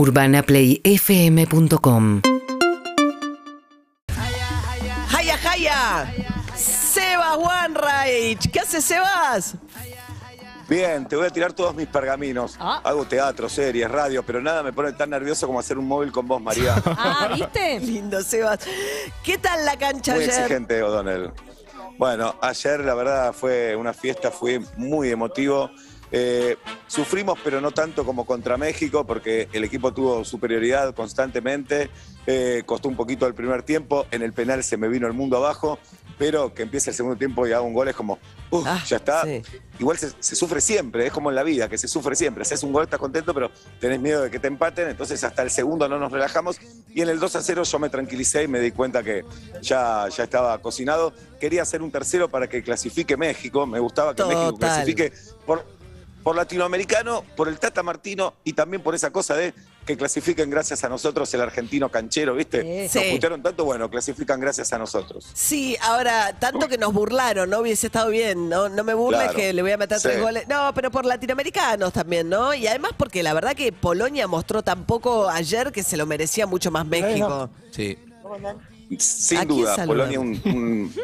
UrbanaPlayFM.com ¡Jaya, jaya! Sebas Wanreich. ¿Qué hace Sebas? Bien, te voy a tirar todos mis pergaminos. Ah. Hago teatro, series, radio, pero nada me pone tan nervioso como hacer un móvil con vos, María. Ah, ¿viste? Lindo, Sebas. ¿Qué tal la cancha Muy ayer? exigente, O'Donnell. Bueno, ayer la verdad fue una fiesta, fue muy emotivo. Eh, sufrimos, pero no tanto como contra México, porque el equipo tuvo superioridad constantemente. Eh, costó un poquito el primer tiempo. En el penal se me vino el mundo abajo. Pero que empiece el segundo tiempo y haga un gol es como, "Uf, Ah, ya está. sí. Igual se, se sufre siempre, es como en la vida, que se sufre siempre. Haces un gol, estás contento, pero tenés miedo de que te empaten, entonces hasta el segundo no nos relajamos. Y en el 2 a 0 yo me tranquilicé y me di cuenta que ya, ya estaba cocinado. Quería hacer un tercero para que clasifique México, me gustaba que México clasifique por, por latinoamericano, por el Tata Martino y también por esa cosa de que clasifiquen gracias a nosotros el argentino canchero, ¿viste? Sí. Nos putearon tanto, bueno, clasifican gracias a nosotros. Sí, ahora, tanto que nos burlaron, ¿no? Hubiese estado bien, ¿no? No me burles Claro. que le voy a meter tres goles. No, pero por latinoamericanos también, ¿no? Y además porque la verdad que Polonia mostró tan poco ayer que se lo merecía mucho más México. Sí. ¿A Sin duda, saludan? Polonia, un, un-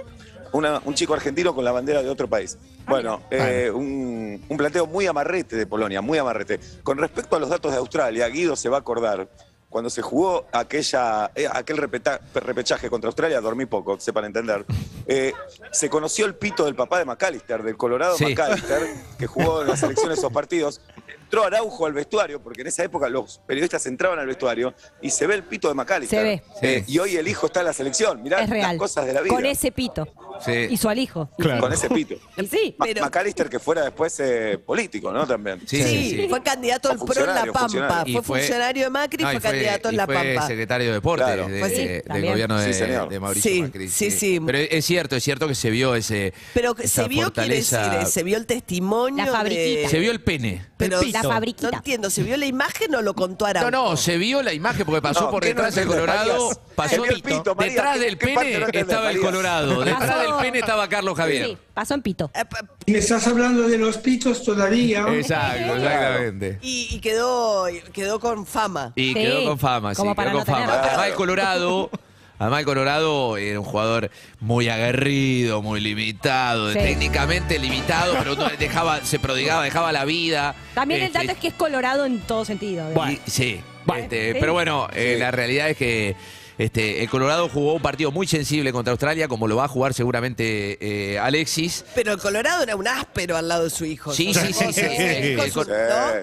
una- un chico argentino con la bandera de otro país. Bueno, eh, un, un planteo muy amarrete de Polonia, muy amarrete. Con respecto a los datos de Australia, Guido se va a acordar. Cuando se jugó aquella, eh, aquel repeta- repechaje contra Australia, dormí poco, sepan entender. eh, se conoció el pito del papá de McAllister, del Colorado Sí. McAllister, que jugó en la selección esos partidos. Entró Araujo al vestuario, porque en esa época los periodistas entraban al vestuario y se ve el pito de McAllister. Se ve. Eh, y hoy el hijo está en la selección. Mirá Es real. las cosas de la vida. Con ese pito. Sí. Y su alijo. Con ese pito. Y sí. Pero- McAllister que fuera después eh, político, ¿no? También. Sí, Sí, sí, sí. fue candidato al PRO en La Pampa. Fue, funcionario de Macri, no, y fue, candidato en La fue Pampa. secretario de Deportes Claro. de- Pues sí, del gobierno de, Sí, señor. de Mauricio Sí, Macri. sí, sí. Pero es cierto, es cierto que se vio ese. Pero esa se vio, quiere fortaleza. decir, se vio el testimonio La fabriquita. de- Se vio el pene. Pero La fabriquita. No entiendo, ¿se vio la imagen o lo contó Araujo? No, no, se vio la imagen porque pasó No, por ¿qué no detrás del Colorado. Pasó detrás ¿qué- del pene estaba el? Colorado. Detrás del pene estaba Carlos Javier. Sí, pasó en pito. Eh, Me estás hablando de los pitos todavía. Exacto, exactamente. Y, y quedó, quedó con fama. Y Sí, quedó con fama, sí, como quedó para con no fama. Además el Colorado, además el Colorado era un jugador muy aguerrido, muy limitado, Sí. técnicamente limitado, pero no dejaba, se prodigaba, dejaba la vida. También el Este, dato es que es colorado en todo sentido. y- sí, este, Sí. pero bueno, eh, la realidad es que este, el Colorado jugó un partido muy sensible contra Australia, como lo va a jugar seguramente eh, Alexis. Pero el Colorado era un áspero al lado de su hijo. Sí, sí, sí, sí. El Con su- Col- ¿no?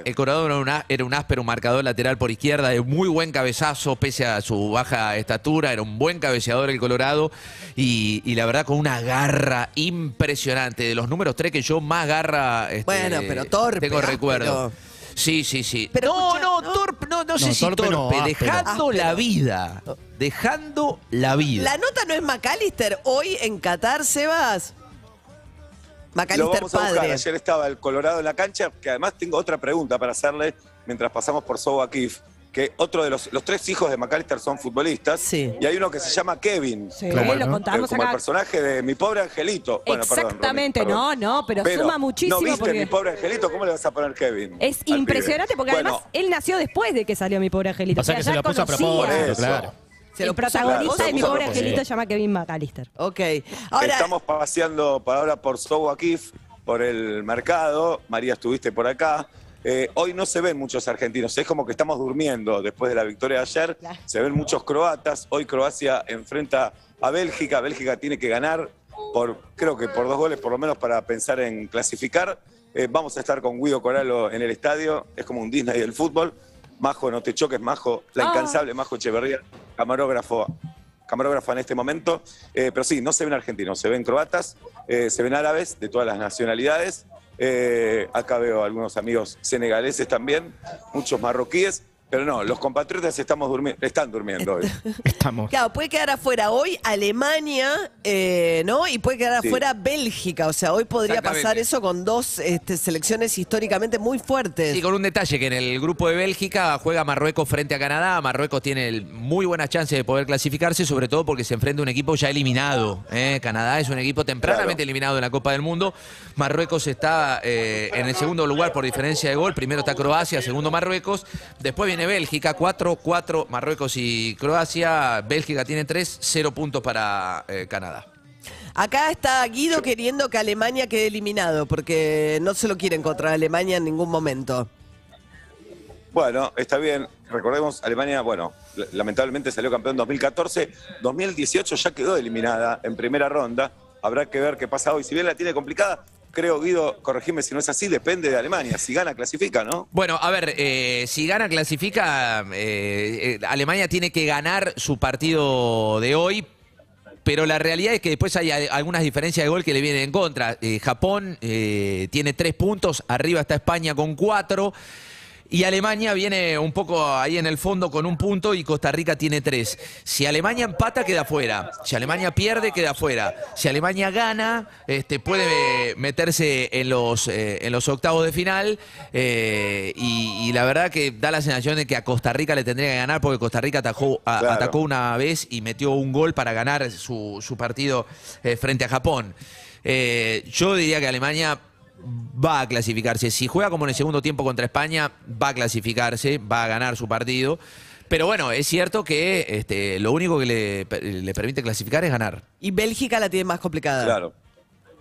El Colorado era, una- era un áspero marcador lateral por izquierda de muy buen cabezazo, pese a su baja estatura. Era un buen cabeceador el Colorado. Y, y la verdad, con una garra impresionante. De los números tres que yo más garra. este, Bueno, pero torpe, Tengo áspero. recuerdo. Sí, sí, sí. Pero no, escucha, no, ¿no? torpe, no, no sé No, si torpe torpe, no, áspero. dejando la vida. Dejando la vida. La nota no es McAllister. Hoy en Qatar, Sebas. Lo McAllister vamos a buscar. padre. Ayer estaba el Colorado en la cancha, que además tengo otra pregunta para hacerle mientras pasamos por Soba Kif. Que otro de los, los tres hijos de McAllister son futbolistas. Sí. Y hay uno que se llama Kevin. Sí, Claro. lo contamos como el personaje de mi pobre angelito. Bueno, perdón, Exactamente, Romy, perdón. no, no, pero suma muchísimo ¿No viste porque- mi pobre angelito? ¿Cómo le vas a poner Kevin? Es pibe? impresionante porque Bueno, además él nació después de que salió mi pobre angelito. O sea que se lo puso a propósito, eso. claro. Se El protagonista claro, de mi pobre angelito se llama Kevin McAllister. Ok. Ahora, Estamos paseando para ahora por Sowa Kif, por el mercado. María, estuviste por acá. Eh, hoy no se ven muchos argentinos, es como que estamos durmiendo después de la victoria de ayer. Claro. Se ven muchos croatas. Hoy Croacia enfrenta a Bélgica. Bélgica tiene que ganar, por, creo que por dos goles por lo menos para pensar en clasificar. Eh, vamos a estar con Guido Coralo en el estadio, es como un Disney del fútbol. Majo, no te choques, Majo, la Ah. incansable Majo Echeverría, camarógrafo camarógrafa en este momento. Eh, pero sí, no se ven argentinos, se ven croatas, eh, se ven árabes de todas las nacionalidades. Eh, acá veo algunos amigos senegaleses también, muchos marroquíes. Pero no, los compatriotas estamos durmi- están durmiendo hoy. Estamos. Claro, puede quedar afuera hoy Alemania, eh, ¿no? Y puede quedar Sí. afuera Bélgica. O sea, hoy podría pasar eso con dos este, selecciones históricamente muy fuertes. Y con un detalle, que en el grupo de Bélgica juega Marruecos frente a Canadá. Marruecos tiene el- muy buenas chances de poder clasificarse, sobre todo porque se enfrenta a un equipo ya eliminado. ¿eh? Canadá es un equipo tempranamente Claro. eliminado en la Copa del Mundo. Marruecos está eh, en el segundo lugar por diferencia de gol. Primero está Croacia, segundo Marruecos. Después viene tiene Bélgica, 4, 4 Marruecos y Croacia. Bélgica tiene 3, 0 puntos para eh, Canadá. Acá está Guido queriendo que Alemania quede eliminado, porque no se lo quieren contra Alemania en ningún momento. Bueno, está bien. Recordemos, Alemania, bueno, lamentablemente salió campeón en 2014. 2018 ya quedó eliminada en primera ronda. Habrá que ver qué pasa hoy. Si bien la tiene complicada, creo, Guido, corregime si no es así, depende de Alemania. Si gana, clasifica, ¿no? Bueno, a ver, eh, si gana, clasifica. eh, eh, Alemania tiene que ganar su partido de hoy. Pero la realidad es que después hay algunas diferencias de gol que le vienen en contra. Japón tiene tres puntos, arriba está España con cuatro. Y Alemania viene un poco ahí en el fondo con un punto y Costa Rica tiene tres. Si Alemania empata, queda fuera. Si Alemania pierde, queda fuera. Si Alemania gana, este, puede meterse en los, eh, en los octavos de final. eh, y, y la verdad que da la sensación de que a Costa Rica le tendría que ganar porque Costa Rica atajó, a- Claro. atacó una vez y metió un gol para ganar su, su partido eh, frente a Japón. Yo diría que Alemania va a clasificarse. Si juega como en el segundo tiempo contra España, va a clasificarse, va a ganar su partido. Pero bueno, es cierto que este, lo único que le, le permite clasificar es ganar. Y Bélgica la tiene más complicada. Claro.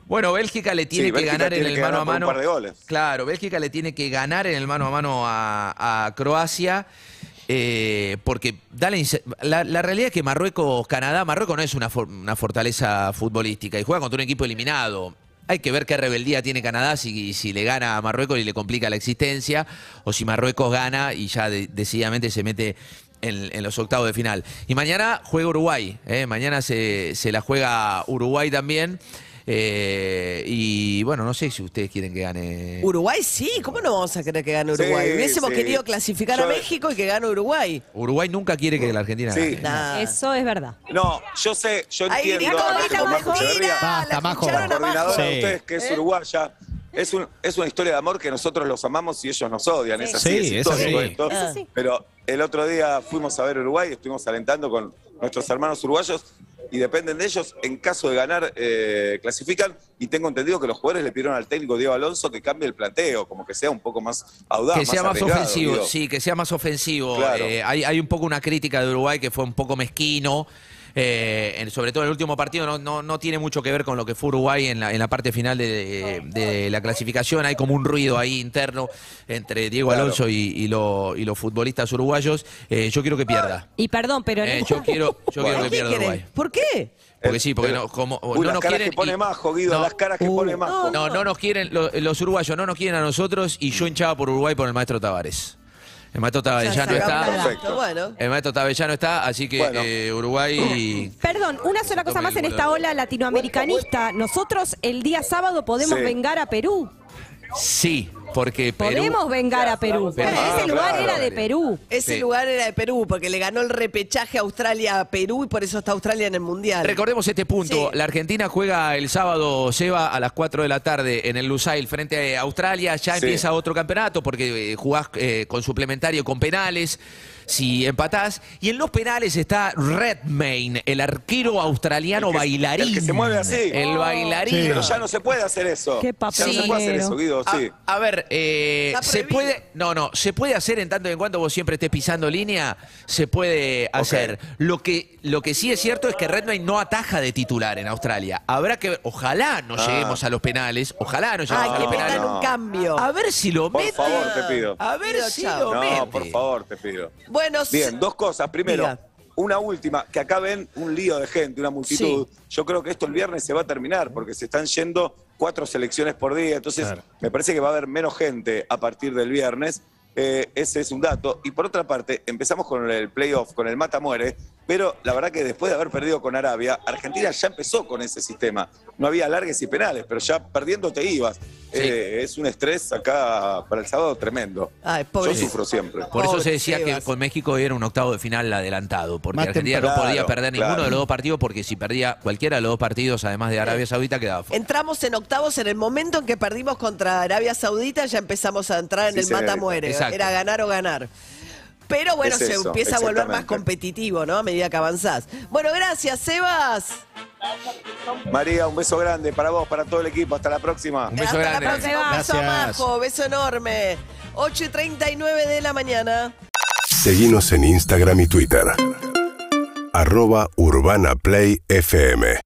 Bueno, Bélgica le tiene Sí, que Bélgica ganar en el mano a por un mano. par de goles. Claro, Bélgica le tiene que ganar en el mano a mano a, a Croacia. eh, porque da la, inse- la, la realidad es que Marruecos, Canadá, Marruecos no es una, for- una fortaleza futbolística y juega contra un equipo eliminado. Hay que ver qué rebeldía tiene Canadá si, si le gana a Marruecos y le complica la existencia, o si Marruecos gana y ya de- decididamente se mete en, en los octavos de final. Y mañana juega Uruguay, ¿eh? mañana se, se la juega Uruguay también. Eh, y bueno, no sé si ustedes quieren que gane. Uruguay sí, ¿cómo no vamos a querer que gane Sí, Uruguay? Hubiésemos sí. querido clasificar a México y que gane Uruguay. Uruguay nunca quiere que la Argentina Sí. gane. Nah. Eso es verdad. No, yo sé, yo Ahí entiendo. gritó, Majo, Basta, la coordinadora Sí. de ustedes, que es ¿Eh? uruguaya. Es, un, es una historia de amor que nosotros los amamos y ellos nos odian. Es así, Sí, es histórico así. esto. Pero el otro día fuimos a ver Uruguay, estuvimos alentando con nuestros hermanos uruguayos y dependen de ellos. En caso de ganar, eh, clasifican. Y tengo entendido que los jugadores le pidieron al técnico Diego Alonso que cambie el planteo, como que sea un poco más audaz. Que sea más ofensivo, digo. sí, que sea más ofensivo. Claro. Eh, hay, hay un poco una crítica de Uruguay que fue un poco mezquino. Eh, en- sobre todo en el último partido no, no, no tiene mucho que ver con lo que fue Uruguay en la, en la parte final de, de la clasificación. Hay como un ruido ahí interno entre Diego Claro. Alonso y, y lo- y los futbolistas uruguayos. Eh, yo quiero que pierda. Y perdón, pero Eh, yo quiero, yo quiero que ¿Qué pierda? Uruguay. ¿Por qué? Porque sí, porque Eh, no, como, Uy, no las nos caras quieren. que pone Majo, Guido, no, las caras que Uh, pone Majo. No, no nos quieren, lo- los uruguayos no nos quieren a nosotros y yo hinchaba por Uruguay por el maestro Tavares. El maestro Tavares ya no sacamos está. Perfecto. Bueno. El maestro Tavellano está, así que Bueno. eh, Uruguay. Perdón, una sola cosa más en esta ola latinoamericanista. Nosotros el día sábado podemos Sí. vengar a Perú. Sí, porque Perú. Podemos vengar a Perú. Ese lugar claro. era de Perú. Ese Sí. lugar era de Perú, porque le ganó el repechaje a Australia a Perú y por eso está Australia en el Mundial. Recordemos este punto. Sí. La Argentina juega el sábado, Seba, a las 4 de la tarde en el Lusail frente a Australia. Ya Sí. empieza otro campeonato porque eh, jugás eh, con suplementario, con penales. Si empatás. Y en los penales está Redmayne, el arquero australiano El que- bailarín. el que se mueve así. El bailarín. Pero ya no se puede hacer eso. Qué ya no se puede hacer papelero. eso, Guido, sí. A, a ver, eh, se puede, no, no, se puede hacer en tanto y en cuanto vos siempre estés pisando línea, se puede hacer. Lo que, lo que sí es cierto es que Redmayne no ataja de titular en Australia. Habrá que ver, ojalá no Ah. lleguemos a los penales, ojalá no lleguemos Ay, a que los penales. no. un cambio. A ver si lo Por mete. favor, te pido. A ver Pido si chao. lo mete. No, por favor, te pido. Bueno, Bien, dos cosas. Primero, Diga. una última, que acá ven un lío de gente, una multitud. Yo creo que esto el viernes se va a terminar porque se están yendo cuatro selecciones por día. Entonces, me parece que va a haber menos gente a partir del viernes. Eh, ese es un dato. Y por otra parte, empezamos con el playoff, con el mata-muere, pero la verdad que después de haber perdido con Arabia, Argentina ya empezó con ese sistema. No había largues y penales, pero ya perdiendo te ibas. Eh, es un estrés acá para el sábado tremendo. Ay, Yo sufro siempre. Por eso Pobre se decía Sebas. que con México era un octavo de final adelantado, porque Más Argentina no podía perder ninguno de los dos partidos, porque si perdía cualquiera de los dos partidos, además de Arabia Saudita, quedaba fuera. Entramos en octavos en el momento en que perdimos contra Arabia Saudita, ya empezamos a entrar en Sí, el mata-muere. Exacto. Era ganar o ganar. Pero bueno, Es se eso, empieza a volver más competitivo, ¿no? A medida que avanzás. Bueno, gracias, Sebas. María, un beso grande para vos, para todo el equipo. Hasta la próxima. Un beso Hasta grande. la próxima. Un beso. Majo, beso enorme. 8 y 39 de la mañana. Seguimos en Instagram y Twitter. Arroba Urbana Play FM.